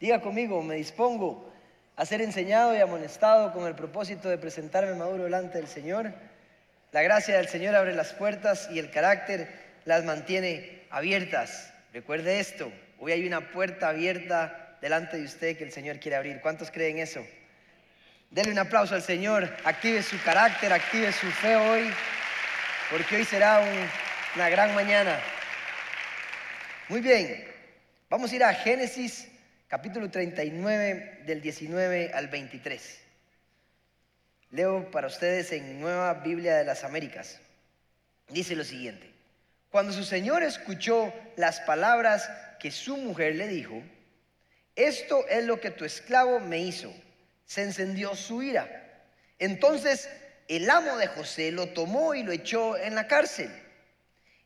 Diga conmigo, me dispongo a ser enseñado y amonestado con el propósito de presentarme maduro delante del Señor. La gracia del Señor abre las puertas y el carácter las mantiene abiertas. Recuerde esto, hoy hay una puerta abierta delante de usted que el Señor quiere abrir. ¿Cuántos creen eso? Dele un aplauso al Señor, active su carácter, active su fe hoy, porque hoy será una gran mañana. Muy bien, vamos a ir a Génesis capítulo 39 del 19 al 23. Leo para ustedes en Nueva Biblia de las Américas. Dice lo siguiente. Cuando su señor escuchó las palabras que su mujer le dijo, esto es lo que tu esclavo me hizo, se encendió su ira. Entonces el amo de José lo tomó y lo echó en la cárcel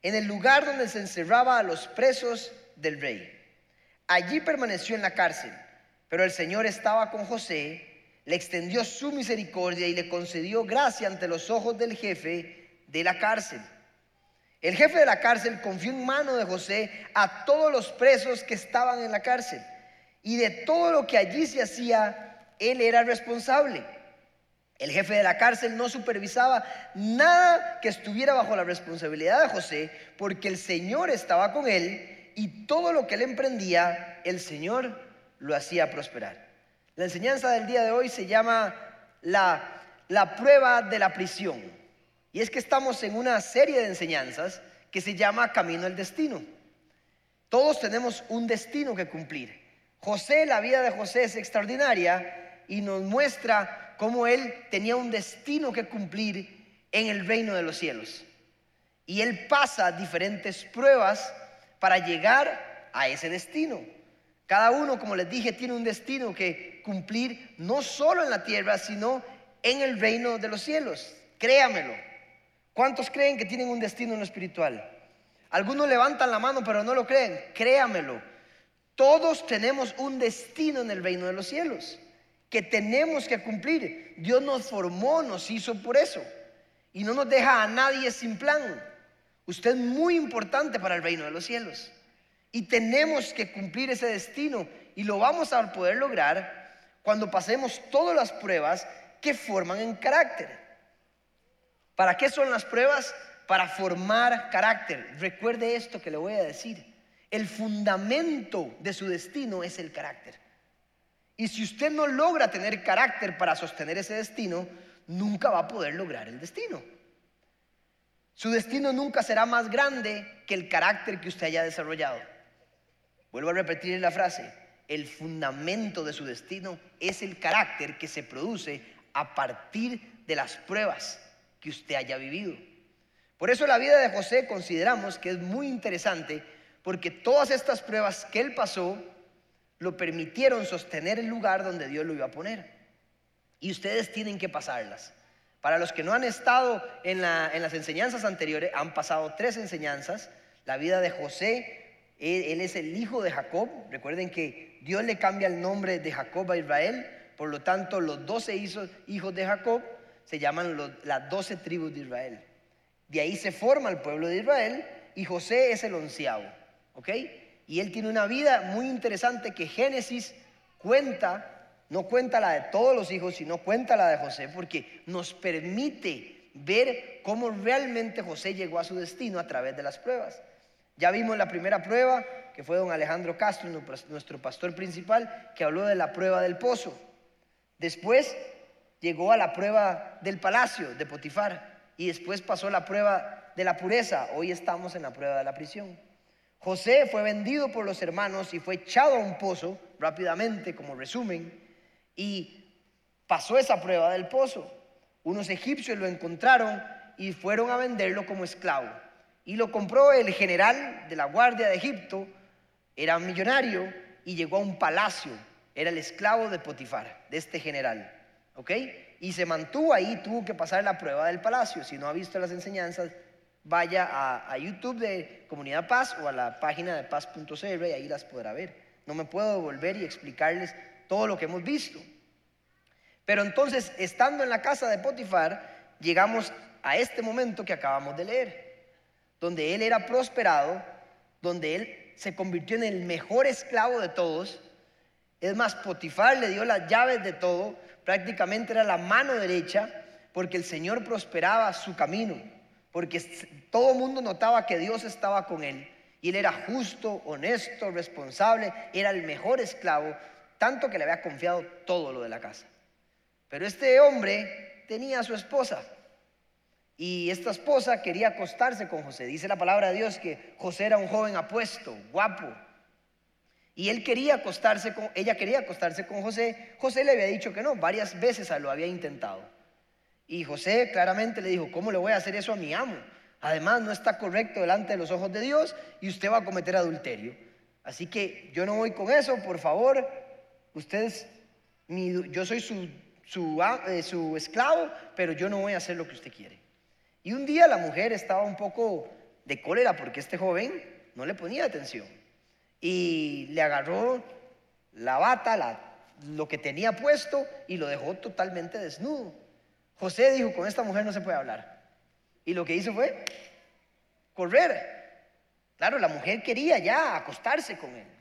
en el lugar donde se encerraba a los presos del rey. Allí permaneció en la cárcel, pero el Señor estaba con José, le extendió su misericordia y le concedió gracia ante los ojos del jefe de la cárcel. El jefe de la cárcel confió en mano de José a todos los presos que estaban en la cárcel y de todo lo que allí se hacía, él era responsable. El jefe de la cárcel no supervisaba nada que estuviera bajo la responsabilidad de José, porque el Señor estaba con él y todo lo que él emprendía, el Señor lo hacía prosperar. La enseñanza del día de hoy se llama la, la prueba de la prisión. Y es que estamos en una serie de enseñanzas que se llama Camino al Destino. Todos tenemos un destino que cumplir. José, la vida de José es extraordinaria y nos muestra cómo él tenía un destino que cumplir en el reino de los cielos. Y él pasa diferentes pruebas para llegar a ese destino. Cada uno, como les dije, tiene un destino que cumplir no solo en la tierra, sino en el reino de los cielos. Créamelo. ¿Cuántos creen que tienen un destino en lo espiritual? Algunos levantan la mano, pero no lo creen. Créamelo. Todos tenemos un destino en el reino de los cielos que tenemos que cumplir. Dios nos formó, nos hizo por eso. Y no nos deja a nadie sin plan. Usted es muy importante para el reino de los cielos. Y tenemos que cumplir ese destino. Y lo vamos a poder lograr cuando pasemos todas las pruebas que forman en carácter. ¿Para qué son las pruebas? Para formar carácter. Recuerde esto que le voy a decir. El fundamento de su destino es el carácter. Y si usted no logra tener carácter para sostener ese destino, nunca va a poder lograr el destino. Su destino nunca será más grande que el carácter que usted haya desarrollado. Vuelvo a repetir la frase. El fundamento de su destino es el carácter que se produce a partir de las pruebas que usted haya vivido. Por eso la vida de José consideramos que es muy interesante porque todas estas pruebas que él pasó lo permitieron sostener el lugar donde Dios lo iba a poner. Y ustedes tienen que pasarlas. Para los que no han estado en, las enseñanzas anteriores, han pasado tres enseñanzas. La vida de José, él, es el hijo de Jacob. Recuerden que Dios le cambia el nombre de Jacob a Israel. Por lo tanto, los doce hijos, de Jacob se llaman las doce tribus de Israel. De ahí se forma el pueblo de Israel y José es el onceavo. ¿Ok? Y él tiene una vida muy interesante que Génesis cuenta, no cuenta la de todos los hijos, sino cuenta la de José, porque nos permite ver cómo realmente José llegó a su destino a través de las pruebas. Ya vimos la primera prueba, que fue don Alejandro Castro, nuestro pastor principal, que habló de la prueba del pozo. Después llegó a la prueba del palacio de Potifar y después pasó la prueba de la pureza. Hoy estamos en la prueba de la prisión. José fue vendido por los hermanos y fue echado a un pozo rápidamente, como resumen, y pasó esa prueba del pozo. Unos egipcios lo encontraron y fueron a venderlo como esclavo. Y lo compró el general de la Guardia de Egipto, era millonario y llegó a un palacio. Era el esclavo de Potifar, de este general. ¿Ok? Y se mantuvo ahí, tuvo que pasar la prueba del palacio. Si no ha visto las enseñanzas, vaya a, YouTube de Comunidad Paz o a la página de paz.cr y ahí las podrá ver. No me puedo volver y explicarles todo lo que hemos visto. Pero entonces, estando en la casa de Potifar, llegamos a este momento que acabamos de leer, donde él era prosperado, donde él se convirtió en el mejor esclavo de todos. Es más, Potifar le dio las llaves de todo, prácticamente era la mano derecha, porque el Señor prosperaba su camino, porque todo el mundo notaba que Dios estaba con él. Y él era justo, honesto, responsable, era el mejor esclavo, tanto que le había confiado todo lo de la casa. Pero este hombre tenía a su esposa. Y esta esposa quería acostarse con José. Dice la palabra de Dios que José era un joven apuesto, guapo. Y él quería acostarse con, ella quería acostarse con José. José le había dicho que no, varias veces lo había intentado. Y José claramente le dijo, ¿cómo le voy a hacer eso a mi amo? Además, no está correcto delante de los ojos de Dios y usted va a cometer adulterio. Así que yo no voy con eso, por favor. Ustedes, yo soy eh, su esclavo, pero yo no voy a hacer lo que usted quiere. Y un día la mujer estaba un poco de cólera porque este joven no le ponía atención. Y le agarró la bata, lo que tenía puesto, y lo dejó totalmente desnudo. José dijo, con esta mujer no se puede hablar. Y lo que hizo fue correr. Claro, la mujer quería ya acostarse con él.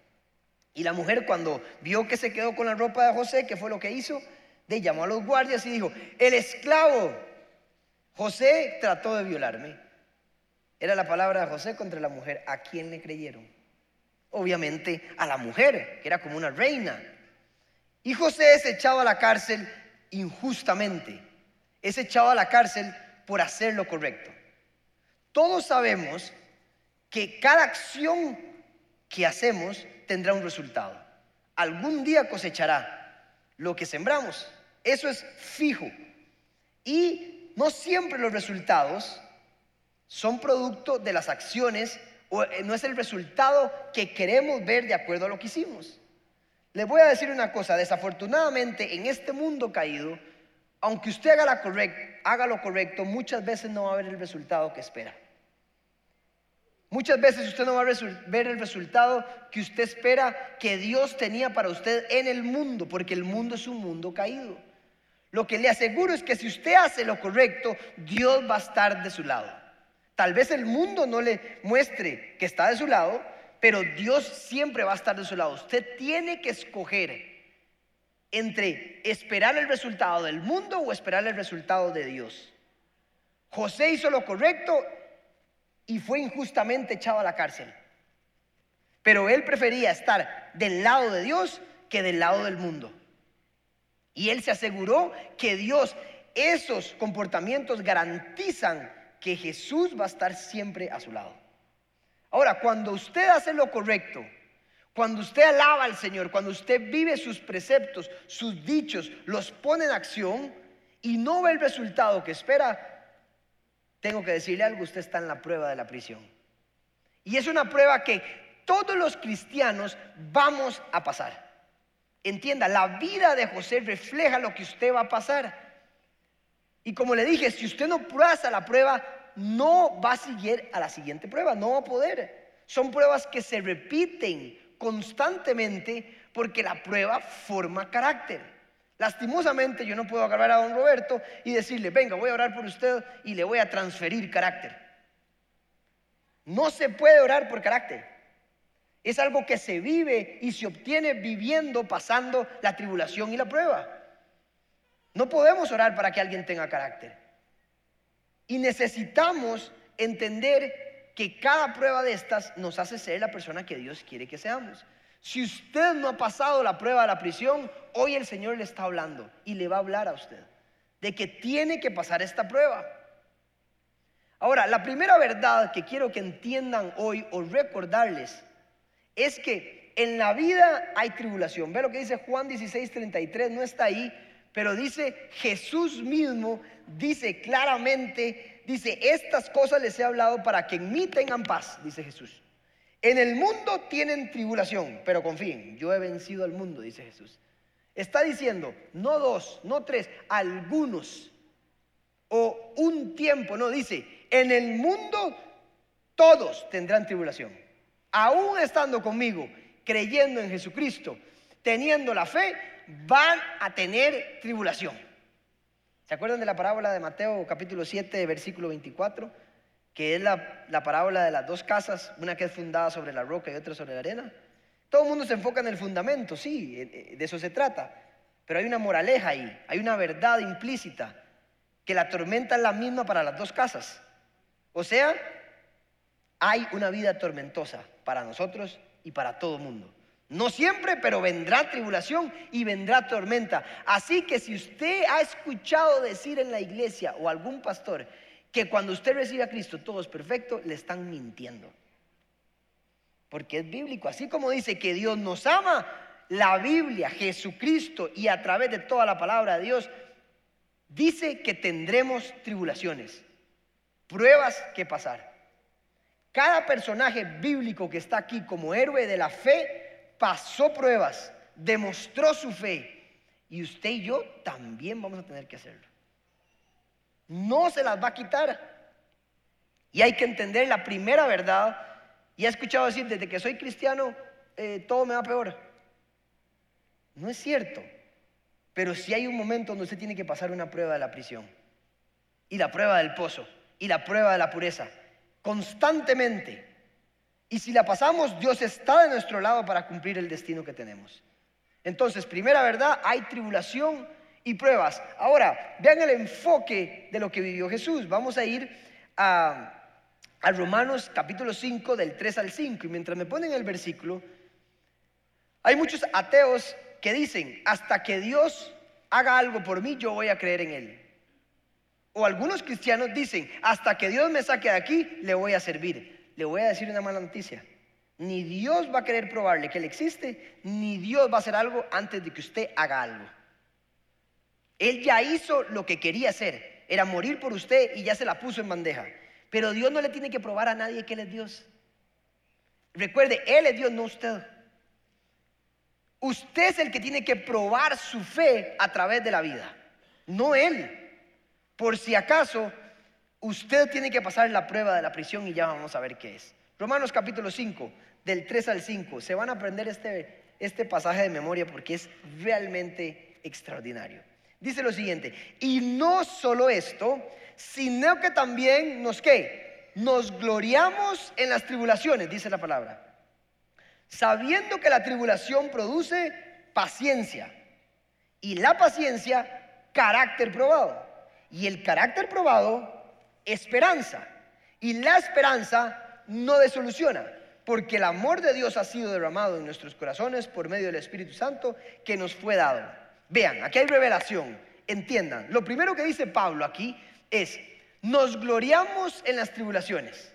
Y la mujer cuando vio que se quedó con la ropa de José, ¿qué fue lo que hizo? De llamó a los guardias y dijo, el esclavo José trató de violarme. Era la palabra de José contra la mujer. ¿A quién le creyeron? Obviamente a la mujer, que era como una reina. Y José es echado a la cárcel injustamente. Es echado a la cárcel por hacer lo correcto. Todos sabemos que cada acción que hacemos tendrá un resultado. Algún día cosechará lo que sembramos. Eso es fijo. Y no siempre los resultados son producto de las acciones o eh, no es el resultado que queremos ver de acuerdo a lo que hicimos. Les voy a decir una cosa, desafortunadamente en este mundo caído, aunque usted haga, haga lo correcto, muchas veces no va a ver el resultado que espera. Muchas veces usted no va a ver el resultado que usted espera que Dios tenía para usted en el mundo, porque el mundo es un mundo caído. Lo que le aseguro es que si usted hace lo correcto, Dios va a estar de su lado. Tal vez el mundo no le muestre que está de su lado, pero Dios siempre va a estar de su lado. Usted tiene que escoger entre esperar el resultado del mundo o esperar el resultado de Dios. José hizo lo correcto y fue injustamente echado a la cárcel. Pero él prefería estar del lado de Dios que del lado del mundo. Y él se aseguró que Dios, esos comportamientos garantizan que Jesús va a estar siempre a su lado. Ahora, cuando usted hace lo correcto, cuando usted alaba al Señor, cuando usted vive sus preceptos, sus dichos, los pone en acción y no ve el resultado que espera, tengo que decirle algo, usted está en la prueba de la prisión. Y es una prueba que todos los cristianos vamos a pasar. Entienda, la vida de José refleja lo que usted va a pasar. Y como le dije, si usted no pasa la prueba, no va a seguir a la siguiente prueba, no va a poder. Son pruebas que se repiten constantemente porque la prueba forma carácter. Lastimosamente yo no puedo agarrar a don Roberto y decirle, venga, voy a orar por usted y le voy a transferir carácter. No se puede orar por carácter. Es algo que se vive y se obtiene viviendo, pasando la tribulación y la prueba. No podemos orar para que alguien tenga carácter. Y necesitamos entender que cada prueba de estas nos hace ser la persona que Dios quiere que seamos. Si usted no ha pasado la prueba de la prisión, hoy el Señor le está hablando y le va a hablar a usted de que tiene que pasar esta prueba. Ahora, la primera verdad que quiero que entiendan hoy o recordarles es que en la vida hay tribulación. Ve lo que dice Juan 16, 33, no está ahí, pero dice Jesús mismo, dice claramente dice, estas cosas les he hablado para que en mí tengan paz, dice Jesús. En el mundo tienen tribulación, pero confíen, yo he vencido al mundo, dice Jesús. Está diciendo, no dos, no tres, algunos, o un tiempo, no, dice, en el mundo todos tendrán tribulación. Aún estando conmigo, creyendo en Jesucristo, teniendo la fe, van a tener tribulación. ¿Se acuerdan de la parábola de Mateo capítulo 7, versículo 24? Que es la, parábola de las dos casas, una que es fundada sobre la roca y otra sobre la arena. Todo el mundo se enfoca en el fundamento, sí, de eso se trata. Pero hay una moraleja ahí, hay una verdad implícita, que la tormenta es la misma para las dos casas. O sea, hay una vida tormentosa para nosotros y para todo el mundo. No siempre, pero vendrá tribulación y vendrá tormenta. Así que si usted ha escuchado decir en la iglesia o algún pastor que cuando usted recibe a Cristo todo es perfecto, le están mintiendo. Porque es bíblico. Así como dice que Dios nos ama, la Biblia, Jesucristo y a través de toda la palabra de Dios, dice que tendremos tribulaciones, pruebas que pasar. Cada personaje bíblico que está aquí como héroe de la fe pasó pruebas, demostró su fe. Y usted y yo también vamos a tener que hacerlo. No se las va a quitar. Y hay que entender la primera verdad. Y he escuchado decir, desde que soy cristiano, eh, todo me va peor. No es cierto. Pero si hay un momento donde usted tiene que pasar una prueba de la prisión. Y la prueba del pozo. Y la prueba de la pureza. Constantemente. Y si la pasamos, Dios está de nuestro lado para cumplir el destino que tenemos. Entonces, primera verdad, hay tribulación y pruebas. Ahora, vean el enfoque de lo que vivió Jesús. Vamos a ir a, a Romanos capítulo 5 del 3 al 5. Y mientras me ponen el versículo, hay muchos ateos que dicen, hasta que Dios haga algo por mí, yo voy a creer en Él. O algunos cristianos dicen, hasta que Dios me saque de aquí, le voy a servir. Le voy a decir una mala noticia. Ni Dios va a querer probarle que Él existe, ni Dios va a hacer algo antes de que usted haga algo. Él ya hizo lo que quería hacer, era morir por usted y ya se la puso en bandeja. Pero Dios no le tiene que probar a nadie que Él es Dios. Recuerde, Él es Dios, no usted. Usted es el que tiene que probar su fe a través de la vida, no Él. Por si acaso, usted tiene que pasar la prueba de la prisión y ya vamos a ver qué es. Romanos capítulo 5, del 3 al 5. Se van a aprender este, este pasaje de memoria porque es realmente extraordinario. Dice lo siguiente, y no solo esto, sino que también nos qué? Nos gloriamos en las tribulaciones, dice la palabra. Sabiendo que la tribulación produce paciencia y la paciencia carácter probado y el carácter probado esperanza y la esperanza no desoluciona porque el amor de Dios ha sido derramado en nuestros corazones por medio del Espíritu Santo que nos fue dado. Vean, aquí hay revelación. Entiendan, lo primero que dice Pablo aquí es, nos gloriamos en las tribulaciones.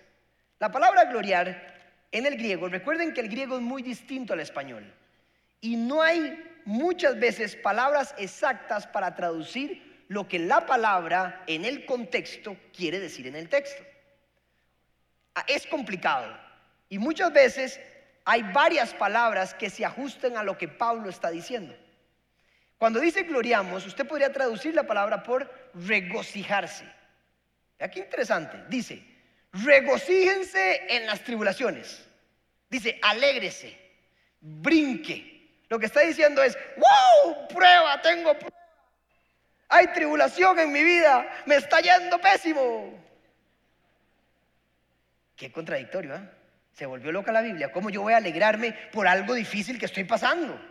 La palabra gloriar en el griego, recuerden que el griego es muy distinto al español. Y no hay muchas veces palabras exactas para traducir lo que la palabra en el contexto quiere decir en el texto. Ah, es complicado. Y muchas veces hay varias palabras que se ajusten a lo que Pablo está diciendo. Cuando dice gloriamos, usted podría traducir la palabra por regocijarse. Aquí interesante, dice, regocíjense en las tribulaciones. Dice, alégrese, brinque. Lo que está diciendo es, wow, prueba, tengo prueba. Hay tribulación en mi vida, me está yendo pésimo. Qué contradictorio, ¿eh? Se volvió loca la Biblia. ¿Cómo yo voy a alegrarme por algo difícil que estoy pasando?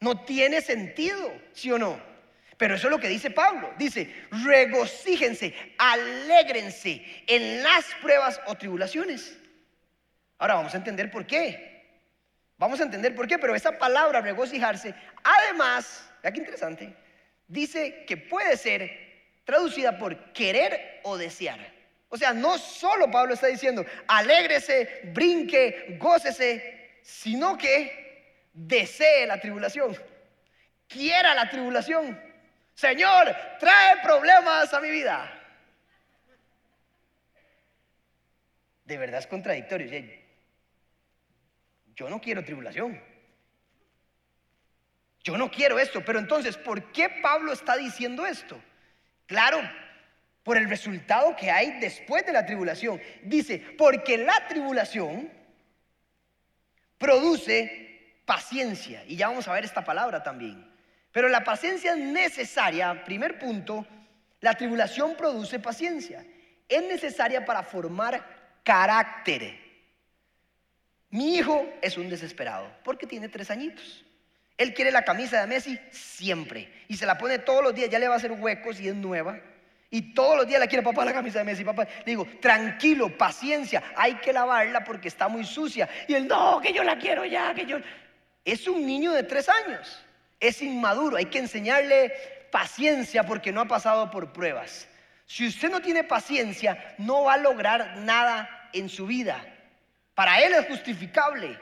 No tiene sentido, ¿sí o no? Pero eso es lo que dice Pablo. Dice, regocíjense, alégrense en las pruebas o tribulaciones. Ahora vamos a entender por qué. Vamos a entender por qué, pero esa palabra regocijarse, además, vea qué interesante, dice que puede ser traducida por querer o desear. O sea, no solo Pablo está diciendo, alégrese, brinque, gócese, sino que desee la tribulación, quiera la tribulación. Señor, trae problemas a mi vida. De verdad es contradictorio. Yo no quiero tribulación. Yo no quiero esto. Pero entonces, ¿por qué Pablo está diciendo esto? Claro, por el resultado que hay después de la tribulación. Dice, porque la tribulación produce paciencia. Y ya vamos a ver esta palabra también. Pero la paciencia es necesaria, primer punto, la tribulación produce paciencia. Es necesaria para formar carácter. Mi hijo es un desesperado porque tiene tres añitos. Él quiere la camisa de Messi siempre y se la pone todos los días, ya le va a hacer huecos y es nueva. Y todos los días la quiere papá la camisa de Messi, papá. Le digo, tranquilo, paciencia, hay que lavarla porque está muy sucia. Y él, no, que yo la quiero ya, que yo... Es un niño de tres años, es inmaduro, hay que enseñarle paciencia porque no ha pasado por pruebas. Si usted no tiene paciencia, no va a lograr nada en su vida. Para él es justificable,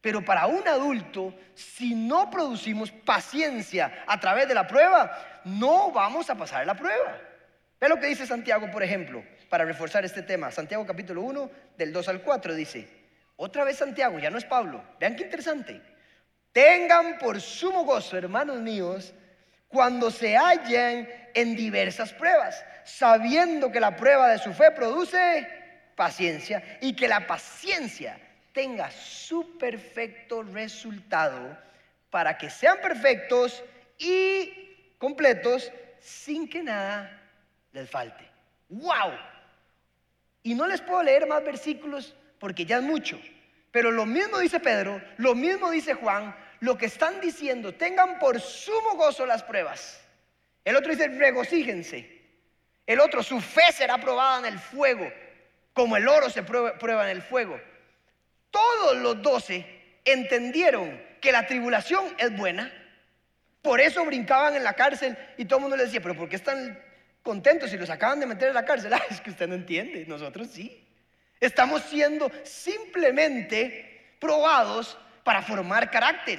pero para un adulto, si no producimos paciencia a través de la prueba, no vamos a pasar la prueba. Ve lo que dice Santiago, por ejemplo, para reforzar este tema. Santiago capítulo 1, del 2 al 4 dice, otra vez Santiago, ya no es Pablo. Vean qué interesante. Tengan por sumo gozo, hermanos míos, cuando se hallen en diversas pruebas, sabiendo que la prueba de su fe produce paciencia y que la paciencia tenga su perfecto resultado para que sean perfectos y completos sin que nada les falte. ¡Wow! Y no les puedo leer más versículos porque ya es mucho. Pero lo mismo dice Pedro, lo mismo dice Juan, lo que están diciendo, tengan por sumo gozo las pruebas. El otro dice, regocíjense. El otro, su fe será probada en el fuego, como el oro se prueba, en el fuego. Todos los doce entendieron que la tribulación es buena. Por eso brincaban en la cárcel y todo el mundo les decía, pero ¿por qué están contentos si los acaban de meter en la cárcel? Ah, es que usted no entiende, nosotros sí. Estamos siendo simplemente probados para formar carácter,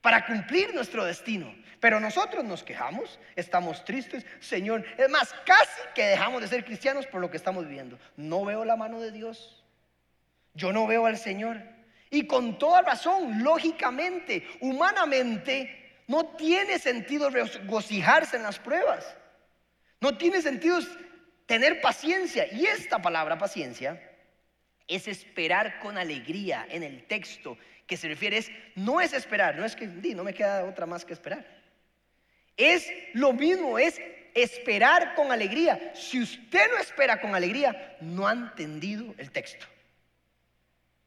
para cumplir nuestro destino. Pero nosotros nos quejamos, estamos tristes, Señor. Es más, casi que dejamos de ser cristianos por lo que estamos viviendo. No veo la mano de Dios. Yo no veo al Señor. Y con toda razón, lógicamente, humanamente, no tiene sentido regocijarse en las pruebas. No tiene sentido tener paciencia. Y esta palabra paciencia es esperar con alegría en el texto que se refiere es, no es esperar, no es que no me queda otra más que esperar. Es lo mismo, es esperar con alegría. Si usted no espera con alegría, no ha entendido el texto.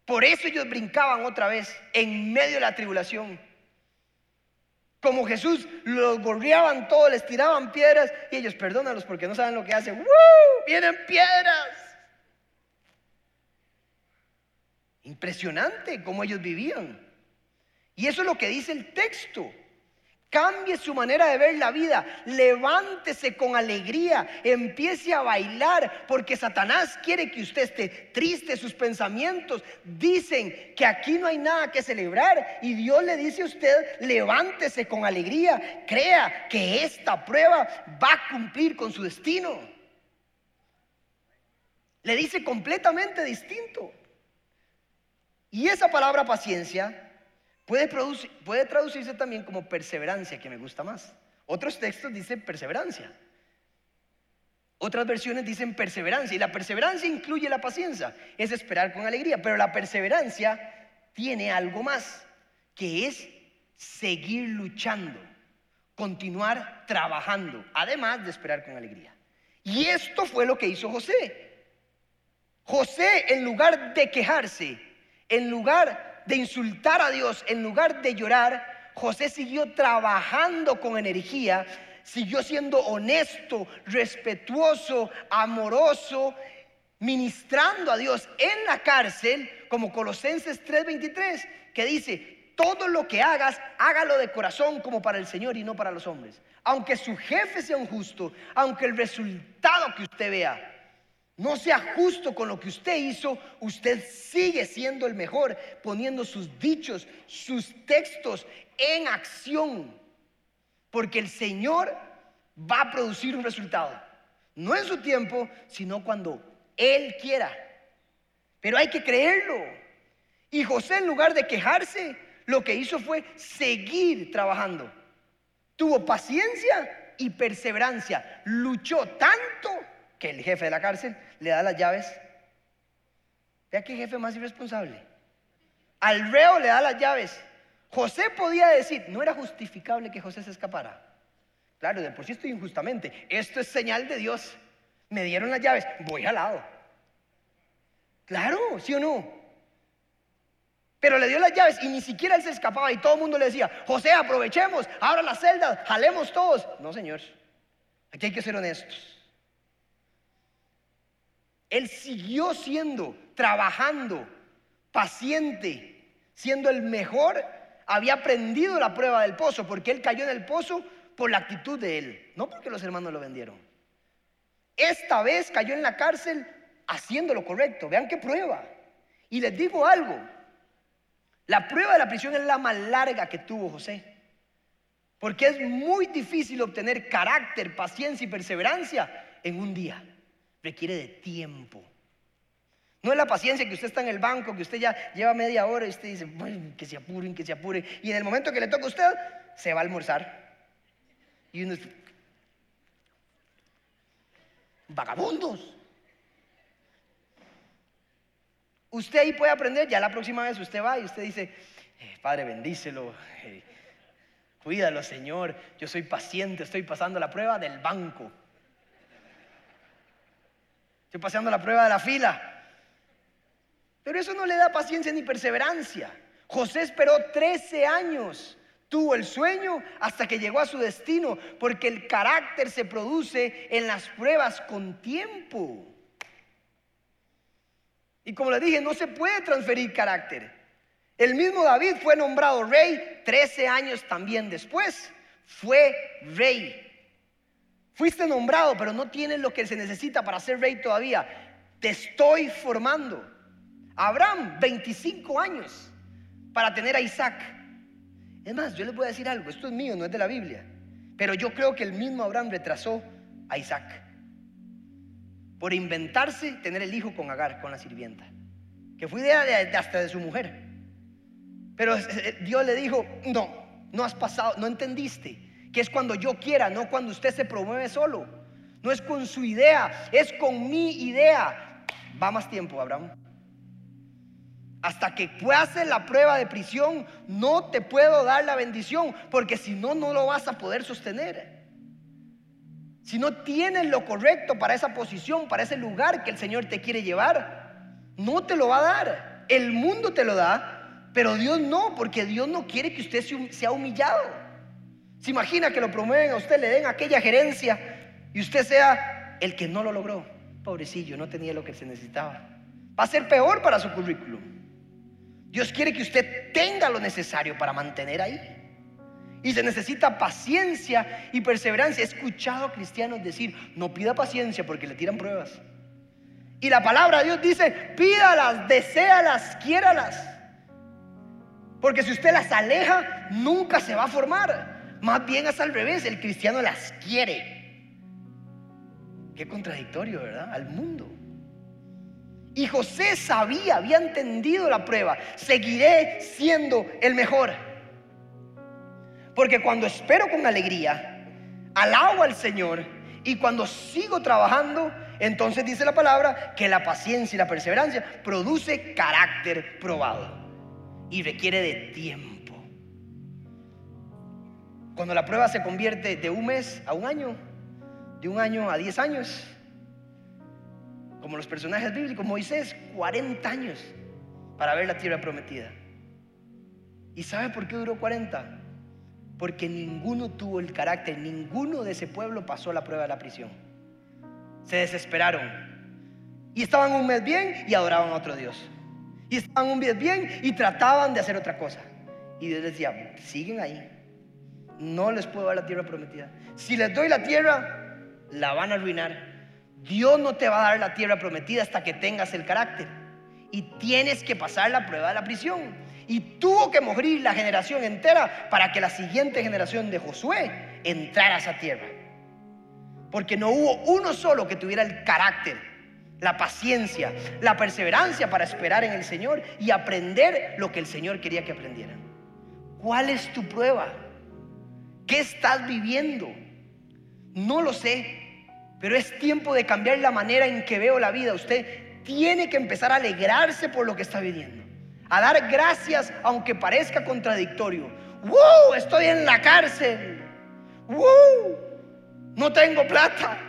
Por eso ellos brincaban otra vez en medio de la tribulación. Como Jesús los gorreaban todos, les tiraban piedras y ellos perdónalos porque no saben lo que hacen. ¡Woo! Vienen piedras. Impresionante cómo ellos vivían. Y eso es lo que dice el texto. Cambie su manera de ver la vida, levántese con alegría, empiece a bailar, porque Satanás quiere que usted esté triste, sus pensamientos dicen que aquí no hay nada que celebrar y Dios le dice a usted, levántese con alegría, crea que esta prueba va a cumplir con su destino. Le dice completamente distinto. Y esa palabra paciencia puede, traducirse también como perseverancia, que me gusta más. Otros textos dicen perseverancia. Otras versiones dicen perseverancia. Y la perseverancia incluye la paciencia. Es esperar con alegría. Pero la perseverancia tiene algo más, que es seguir luchando, continuar trabajando, además de esperar con alegría. Y esto fue lo que hizo José. José, en lugar de quejarse, en lugar de insultar a Dios, en lugar de llorar, José siguió trabajando con energía, siguió siendo honesto, respetuoso, amoroso, ministrando a Dios en la cárcel, como Colosenses 3:23, que dice, todo lo que hagas, hágalo de corazón como para el Señor y no para los hombres. Aunque su jefe sea un justo, aunque el resultado que usted vea no sea justo con lo que usted hizo, usted sigue siendo el mejor, poniendo sus dichos, sus textos en acción. Porque el Señor va a producir un resultado. No en su tiempo, sino cuando Él quiera. Pero hay que creerlo. Y José, en lugar de quejarse, lo que hizo fue seguir trabajando. Tuvo paciencia y perseverancia. Luchó tanto que el jefe de la cárcel le da las llaves. Vea qué jefe más irresponsable. Al reo le da las llaves. José podía decir, no era justificable que José se escapara. Claro, de por sí estoy injustamente. Esto es señal de Dios. Me dieron las llaves, voy al lado. Claro, ¿sí o no? Pero le dio las llaves y ni siquiera él se escapaba y todo el mundo le decía, José, aprovechemos, abra las celdas, jalemos todos. No, señor, aquí hay que ser honestos. Él siguió siendo, trabajando, paciente, siendo el mejor. Había aprendido la prueba del pozo porque él cayó en el pozo por la actitud de él, no porque los hermanos lo vendieron. Esta vez cayó en la cárcel haciendo lo correcto. Vean qué prueba. Y les digo algo, la prueba de la prisión es la más larga que tuvo José. Porque es muy difícil obtener carácter, paciencia y perseverancia en un día. Requiere de tiempo. No es la paciencia que usted está en el banco, que usted ya lleva media hora y usted dice, que se apuren, que se apuren. Y en el momento que le toca a usted, se va a almorzar. Y unos vagabundos. Usted ahí puede aprender, ya la próxima vez usted va y usted dice, eh, Padre, bendícelo, eh, cuídalo, Señor, yo soy paciente, estoy pasando la prueba del banco. Estoy pasando la prueba de la fila. Pero eso no le da paciencia ni perseverancia. José esperó 13 años Tuvo el sueño hasta que llegó a su destino, porque el carácter se produce en las pruebas con tiempo. Y como le dije, no se puede transferir carácter. El mismo David fue nombrado rey 13 años también después. Fue rey. Fuiste nombrado, pero no tienes lo que se necesita para ser rey todavía. Te estoy formando. Abraham, 25 años para tener a Isaac. Es más, yo les voy a decir algo, esto es mío, no es de la Biblia. Pero yo creo que el mismo Abraham retrasó a Isaac por inventarse tener el hijo con Agar, con la sirvienta, que fue idea de, hasta de su mujer. Pero eh, Dios le dijo, no, no has pasado, no entendiste, que es cuando yo quiera, no cuando usted se promueve solo. No es con su idea, es con mi idea. Va más tiempo, Abraham. Hasta que hacer la prueba de prisión, no te puedo dar la bendición, porque si no, no lo vas a poder sostener. Si no tienes lo correcto para esa posición, para ese lugar que el Señor te quiere llevar, no te lo va a dar. El mundo te lo da, pero Dios no, porque Dios no quiere que usted sea humillado. Se imagina que lo promueven a usted, le den aquella gerencia y usted sea el que no lo logró. Pobrecillo, no tenía lo que se necesitaba. Va a ser peor para su currículum. Dios quiere que usted tenga lo necesario para mantener ahí. Y se necesita paciencia y perseverancia. He escuchado a cristianos decir, no pida paciencia porque le tiran pruebas. Y la palabra de Dios dice, pídalas, deséalas, quiéralas. Porque si usted las aleja, nunca se va a formar. Más bien es al revés, el cristiano las quiere. Qué contradictorio, ¿verdad? Al mundo. Y José sabía, había entendido la prueba. Seguiré siendo el mejor. Porque cuando espero con alegría, alabo al Señor y cuando sigo trabajando, entonces dice la palabra que la paciencia y la perseverancia produce carácter probado y requiere de tiempo. Cuando la prueba se convierte de un mes a un año, de un año a diez años, como los personajes bíblicos, Moisés, 40 años para ver la tierra prometida. ¿Y sabe por qué duró 40? Porque ninguno tuvo el carácter, ninguno de ese pueblo pasó la prueba de la prisión. Se desesperaron. Y estaban un mes bien y adoraban a otro Dios. Y estaban un mes bien y trataban de hacer otra cosa. Y Dios decía, siguen ahí. No les puedo dar la tierra prometida. Si les doy la tierra, la van a arruinar. Dios no te va a dar la tierra prometida hasta que tengas el carácter. Y tienes que pasar la prueba de la prisión. Y tuvo que morir la generación entera para que la siguiente generación de Josué entrara a esa tierra. Porque no hubo uno solo que tuviera el carácter, la paciencia, la perseverancia para esperar en el Señor y aprender lo que el Señor quería que aprendieran. ¿Cuál es tu prueba? ¿Qué estás viviendo? No lo sé, pero es tiempo de cambiar la manera en que veo la vida. Usted tiene que empezar a alegrarse por lo que está viviendo. A dar gracias aunque parezca contradictorio. ¡Wow! Estoy en la cárcel. ¡Wow! No tengo plata.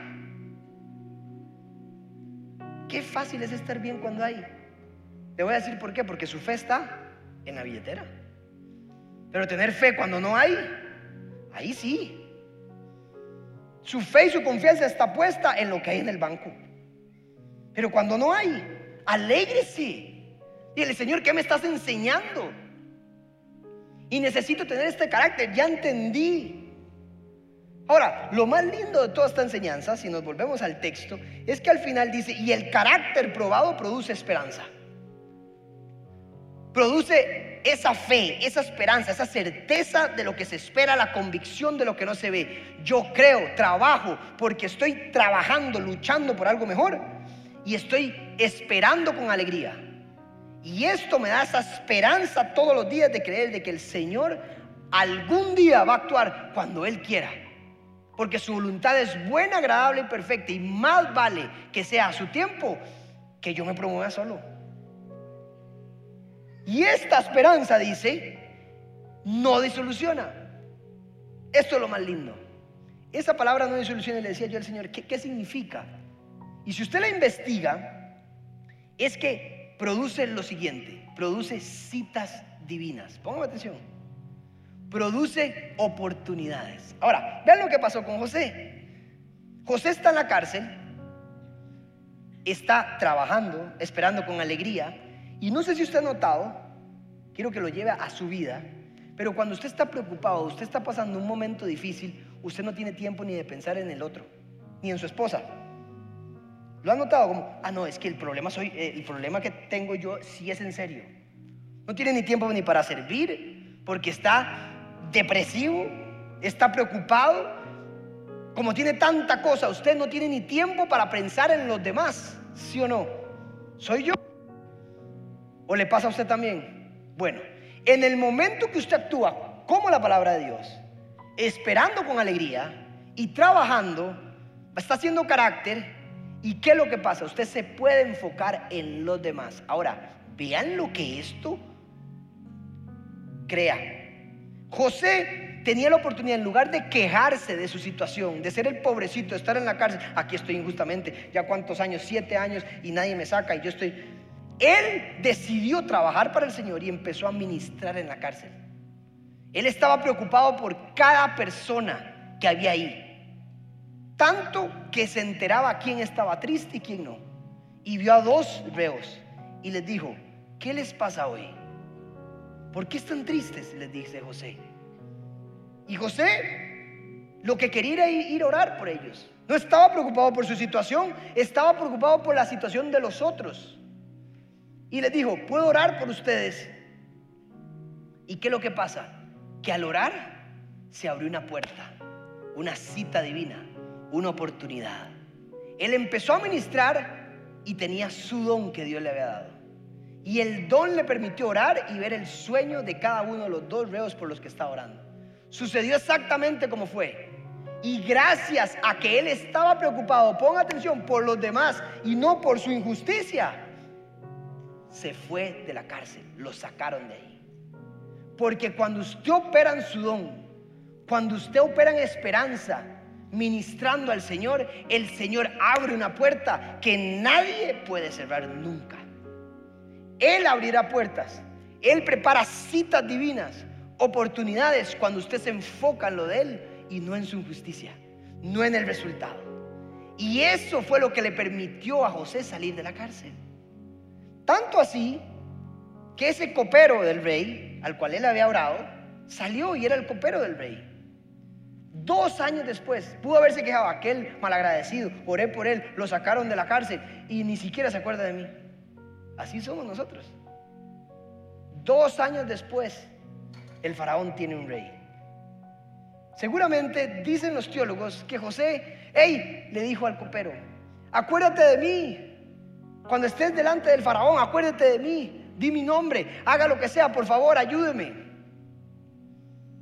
Qué fácil es estar bien cuando hay. Le voy a decir por qué. Porque su fe está en la billetera. Pero tener fe cuando no hay, ahí sí. Su fe y su confianza está puesta en lo que hay en el banco. Pero cuando no hay, alégrese. Dile, Señor, ¿qué me estás enseñando? Y necesito tener este carácter, ya entendí. Ahora, lo más lindo de toda esta enseñanza, si nos volvemos al texto, es que al final dice, y el carácter probado produce esperanza. Produce esa fe, esa esperanza, esa certeza de lo que se espera, la convicción de lo que no se ve. Yo creo, trabajo, porque estoy trabajando, luchando por algo mejor y estoy esperando con alegría. Y esto me da esa esperanza todos los días de creer de que el Señor algún día va a actuar cuando Él quiera. Porque su voluntad es buena, agradable y perfecta. Y más vale que sea a su tiempo que yo me promueva solo. Y esta esperanza, dice, no disoluciona. Esto es lo más lindo. Esa palabra no disoluciona, le decía yo al Señor, ¿qué, qué significa? Y si usted la investiga, es que produce lo siguiente, produce citas divinas. Póngame atención. Produce oportunidades. Ahora, vean lo que pasó con José. José está en la cárcel, está trabajando, esperando con alegría, y no sé si usted ha notado, quiero que lo lleve a su vida, pero cuando usted está preocupado, usted está pasando un momento difícil, usted no tiene tiempo ni de pensar en el otro, ni en su esposa. ¿Lo han notado? Como, ah, no, es que el problema, soy, eh, el problema que tengo yo sí es en serio. No tiene ni tiempo ni para servir, porque está depresivo, está preocupado. Como tiene tanta cosa, usted no tiene ni tiempo para pensar en los demás, ¿sí o no? ¿Soy yo? ¿O le pasa a usted también? Bueno, en el momento que usted actúa como la palabra de Dios, esperando con alegría y trabajando, está haciendo carácter, ¿Y qué es lo que pasa? Usted se puede enfocar en los demás. Ahora, vean lo que esto crea. José tenía la oportunidad, en lugar de quejarse de su situación, de ser el pobrecito, de estar en la cárcel, aquí estoy injustamente, ya cuántos años, siete años, y nadie me saca, y yo estoy... Él decidió trabajar para el Señor y empezó a ministrar en la cárcel. Él estaba preocupado por cada persona que había ahí. Tanto que se enteraba quién estaba triste y quién no. Y vio a dos reos y les dijo, ¿qué les pasa hoy? ¿Por qué están tristes? Les dice José. Y José lo que quería era ir a orar por ellos. No estaba preocupado por su situación, estaba preocupado por la situación de los otros. Y les dijo, ¿puedo orar por ustedes? ¿Y qué es lo que pasa? Que al orar se abrió una puerta, una cita divina una oportunidad. Él empezó a ministrar y tenía su don que Dios le había dado. Y el don le permitió orar y ver el sueño de cada uno de los dos reos por los que estaba orando. Sucedió exactamente como fue. Y gracias a que él estaba preocupado, ponga atención, por los demás y no por su injusticia, se fue de la cárcel, lo sacaron de ahí. Porque cuando usted opera en su don, cuando usted opera en esperanza, ministrando al Señor, el Señor abre una puerta que nadie puede cerrar nunca. Él abrirá puertas. Él prepara citas divinas, oportunidades cuando usted se enfoca en lo de Él y no en su injusticia, no en el resultado. Y eso fue lo que le permitió a José salir de la cárcel. Tanto así que ese copero del rey, al cual él había orado, salió y era el copero del rey. Dos años después, pudo haberse quejado aquel malagradecido, oré por él, lo sacaron de la cárcel y ni siquiera se acuerda de mí. Así somos nosotros. Dos años después, el faraón tiene un rey. Seguramente dicen los teólogos que José, hey, le dijo al copero, acuérdate de mí. Cuando estés delante del faraón, acuérdate de mí. Di mi nombre, haga lo que sea, por favor, ayúdeme.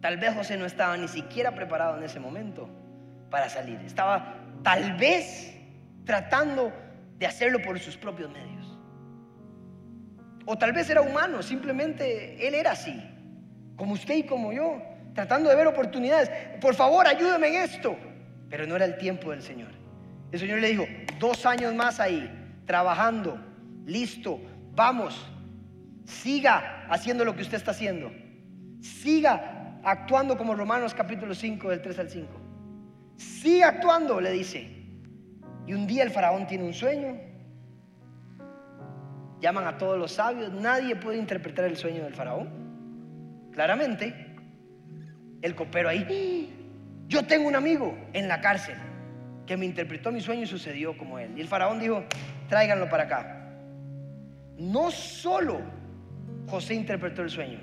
Tal vez José no estaba ni siquiera preparado en ese momento para salir. Estaba tal vez tratando de hacerlo por sus propios medios. O tal vez era humano, simplemente él era así, como usted y como yo, tratando de ver oportunidades. Por favor, ayúdame en esto. Pero no era el tiempo del Señor. El Señor le dijo, dos años más ahí, trabajando, listo, vamos. Siga haciendo lo que usted está haciendo. Siga actuando como Romanos capítulo 5 del 3 al 5. Siga actuando, le dice. Y un día el faraón tiene un sueño. Llaman a todos los sabios. Nadie puede interpretar el sueño del faraón. Claramente, el copero ahí. Yo tengo un amigo en la cárcel que me interpretó mi sueño y sucedió como él. Y el faraón dijo, tráiganlo para acá. No solo José interpretó el sueño,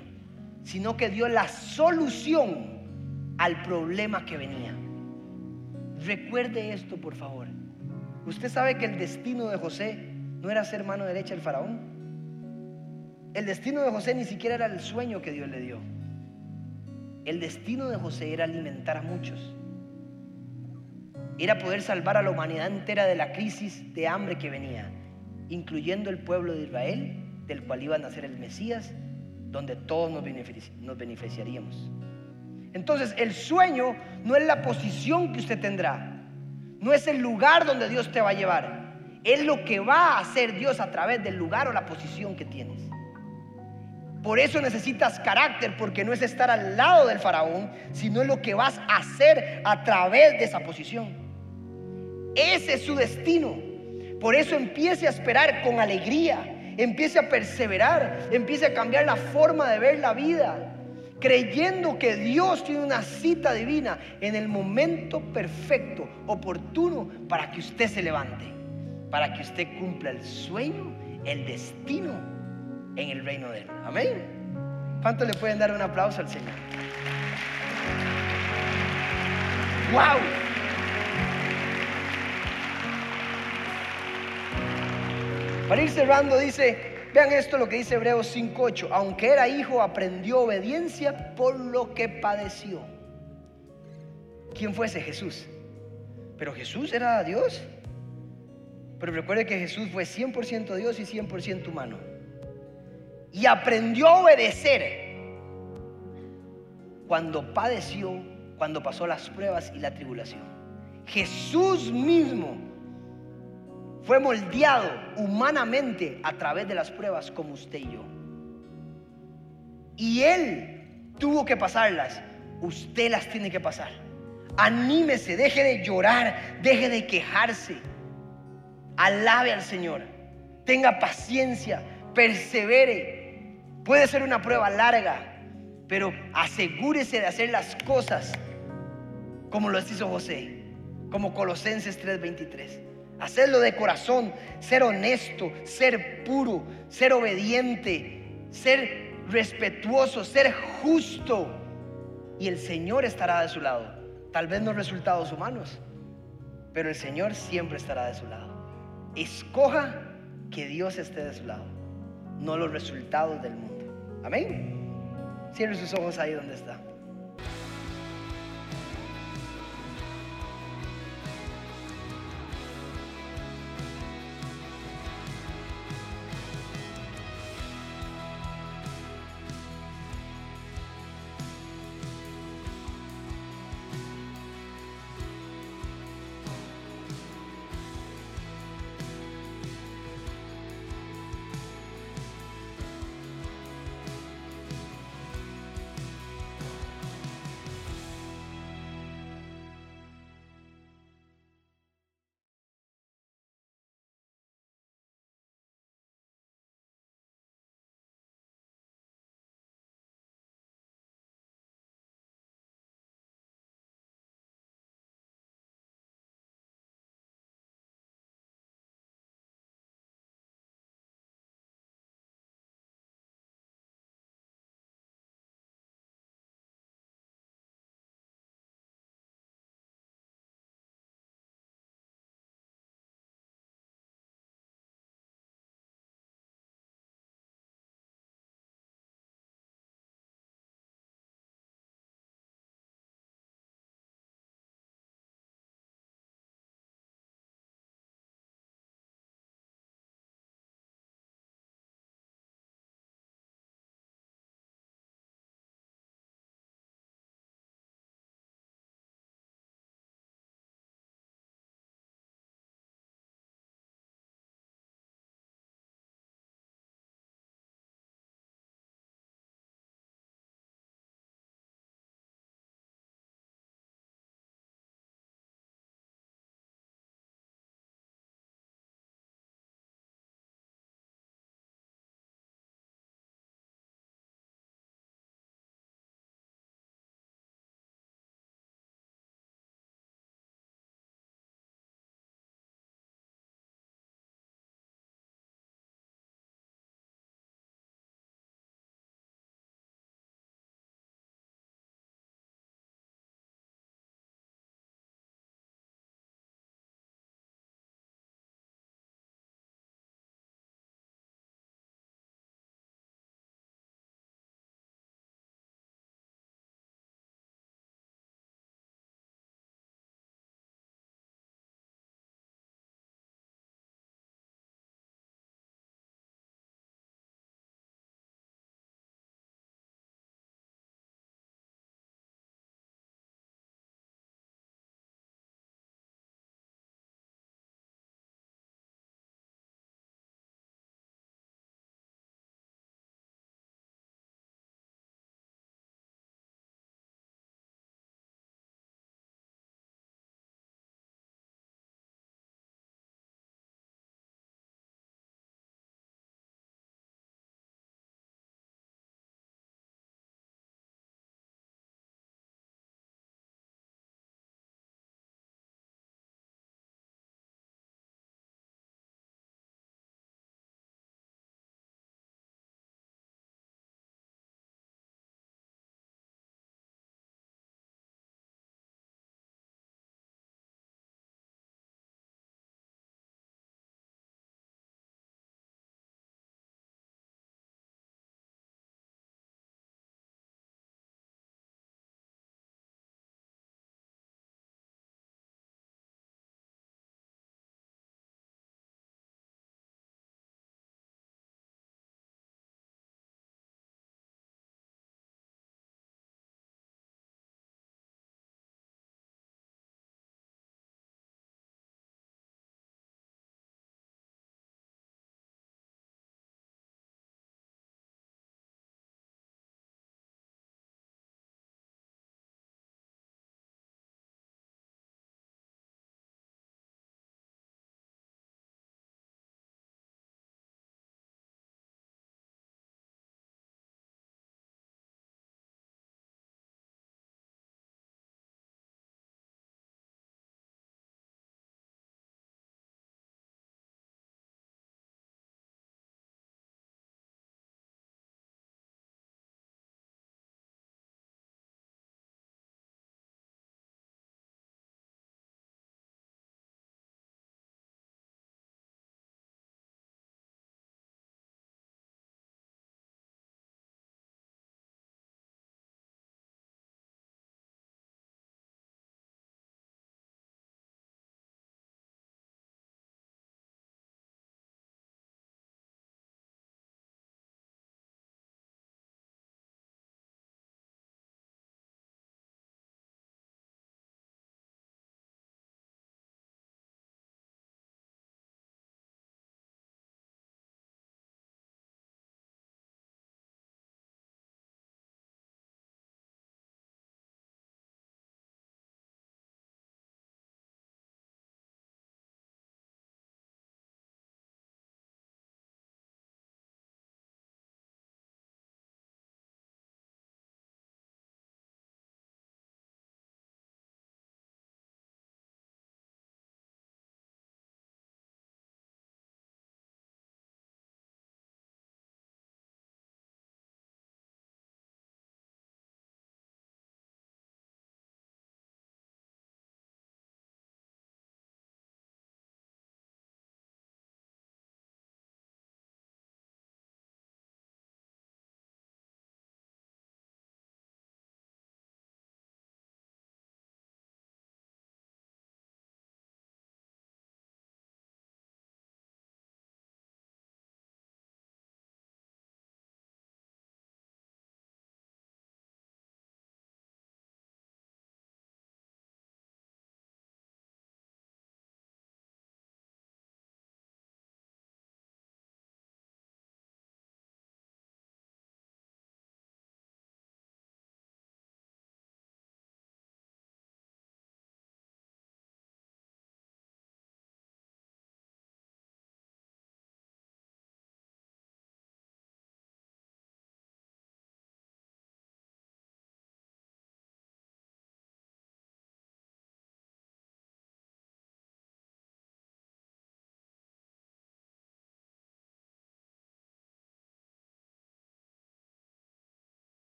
sino que dio la solución al problema que venía. Recuerde esto, por favor. Usted sabe que el destino de José no era ser mano derecha del faraón. El destino de José ni siquiera era el sueño que Dios le dio. El destino de José era alimentar a muchos. Era poder salvar a la humanidad entera de la crisis de hambre que venía, incluyendo el pueblo de Israel, del cual iba a nacer el Mesías, donde todos nos, beneficiaríamos. Entonces, el sueño no es la posición que usted tendrá, no es el lugar donde Dios te va a llevar, es lo que va a hacer Dios a través del lugar o la posición que tienes. Por eso necesitas carácter, porque no es estar al lado del faraón, sino es lo que vas a hacer a través de esa posición. Ese es su destino. Por eso empiece a esperar con alegría, empiece a perseverar, empiece a cambiar la forma de ver la vida, creyendo que Dios tiene una cita divina en el momento perfecto, oportuno, para que usted se levante, para que usted cumpla el sueño, el destino en el reino de Él. Amén. ¿Cuánto le pueden dar un aplauso al Señor? ¡Wow! Para ir cerrando, dice, vean esto lo que dice Hebreos 5.8, aunque era hijo, aprendió obediencia por lo que padeció. ¿Quién fue ese Jesús? Pero Jesús era Dios. Pero recuerde que Jesús fue 100% Dios y 100% humano. Y aprendió a obedecer cuando padeció, cuando pasó las pruebas y la tribulación. Jesús mismo fue moldeado humanamente a través de las pruebas como usted y yo. Y Él tuvo que pasarlas. Usted las tiene que pasar. Anímese, deje de llorar, deje de quejarse. Alabe al Señor. Tenga paciencia, persevere. Puede ser una prueba larga, pero asegúrese de hacer las cosas como lo hizo José, como Colosenses 3:23. Hacerlo de corazón, ser honesto, ser puro, ser obediente, ser respetuoso, ser justo. Y el Señor estará de su lado. Tal vez no resultados humanos, pero el Señor siempre estará de su lado. Escoja que Dios esté de su lado, no los resultados del mundo. Amén. Cierre sus ojos ahí donde está.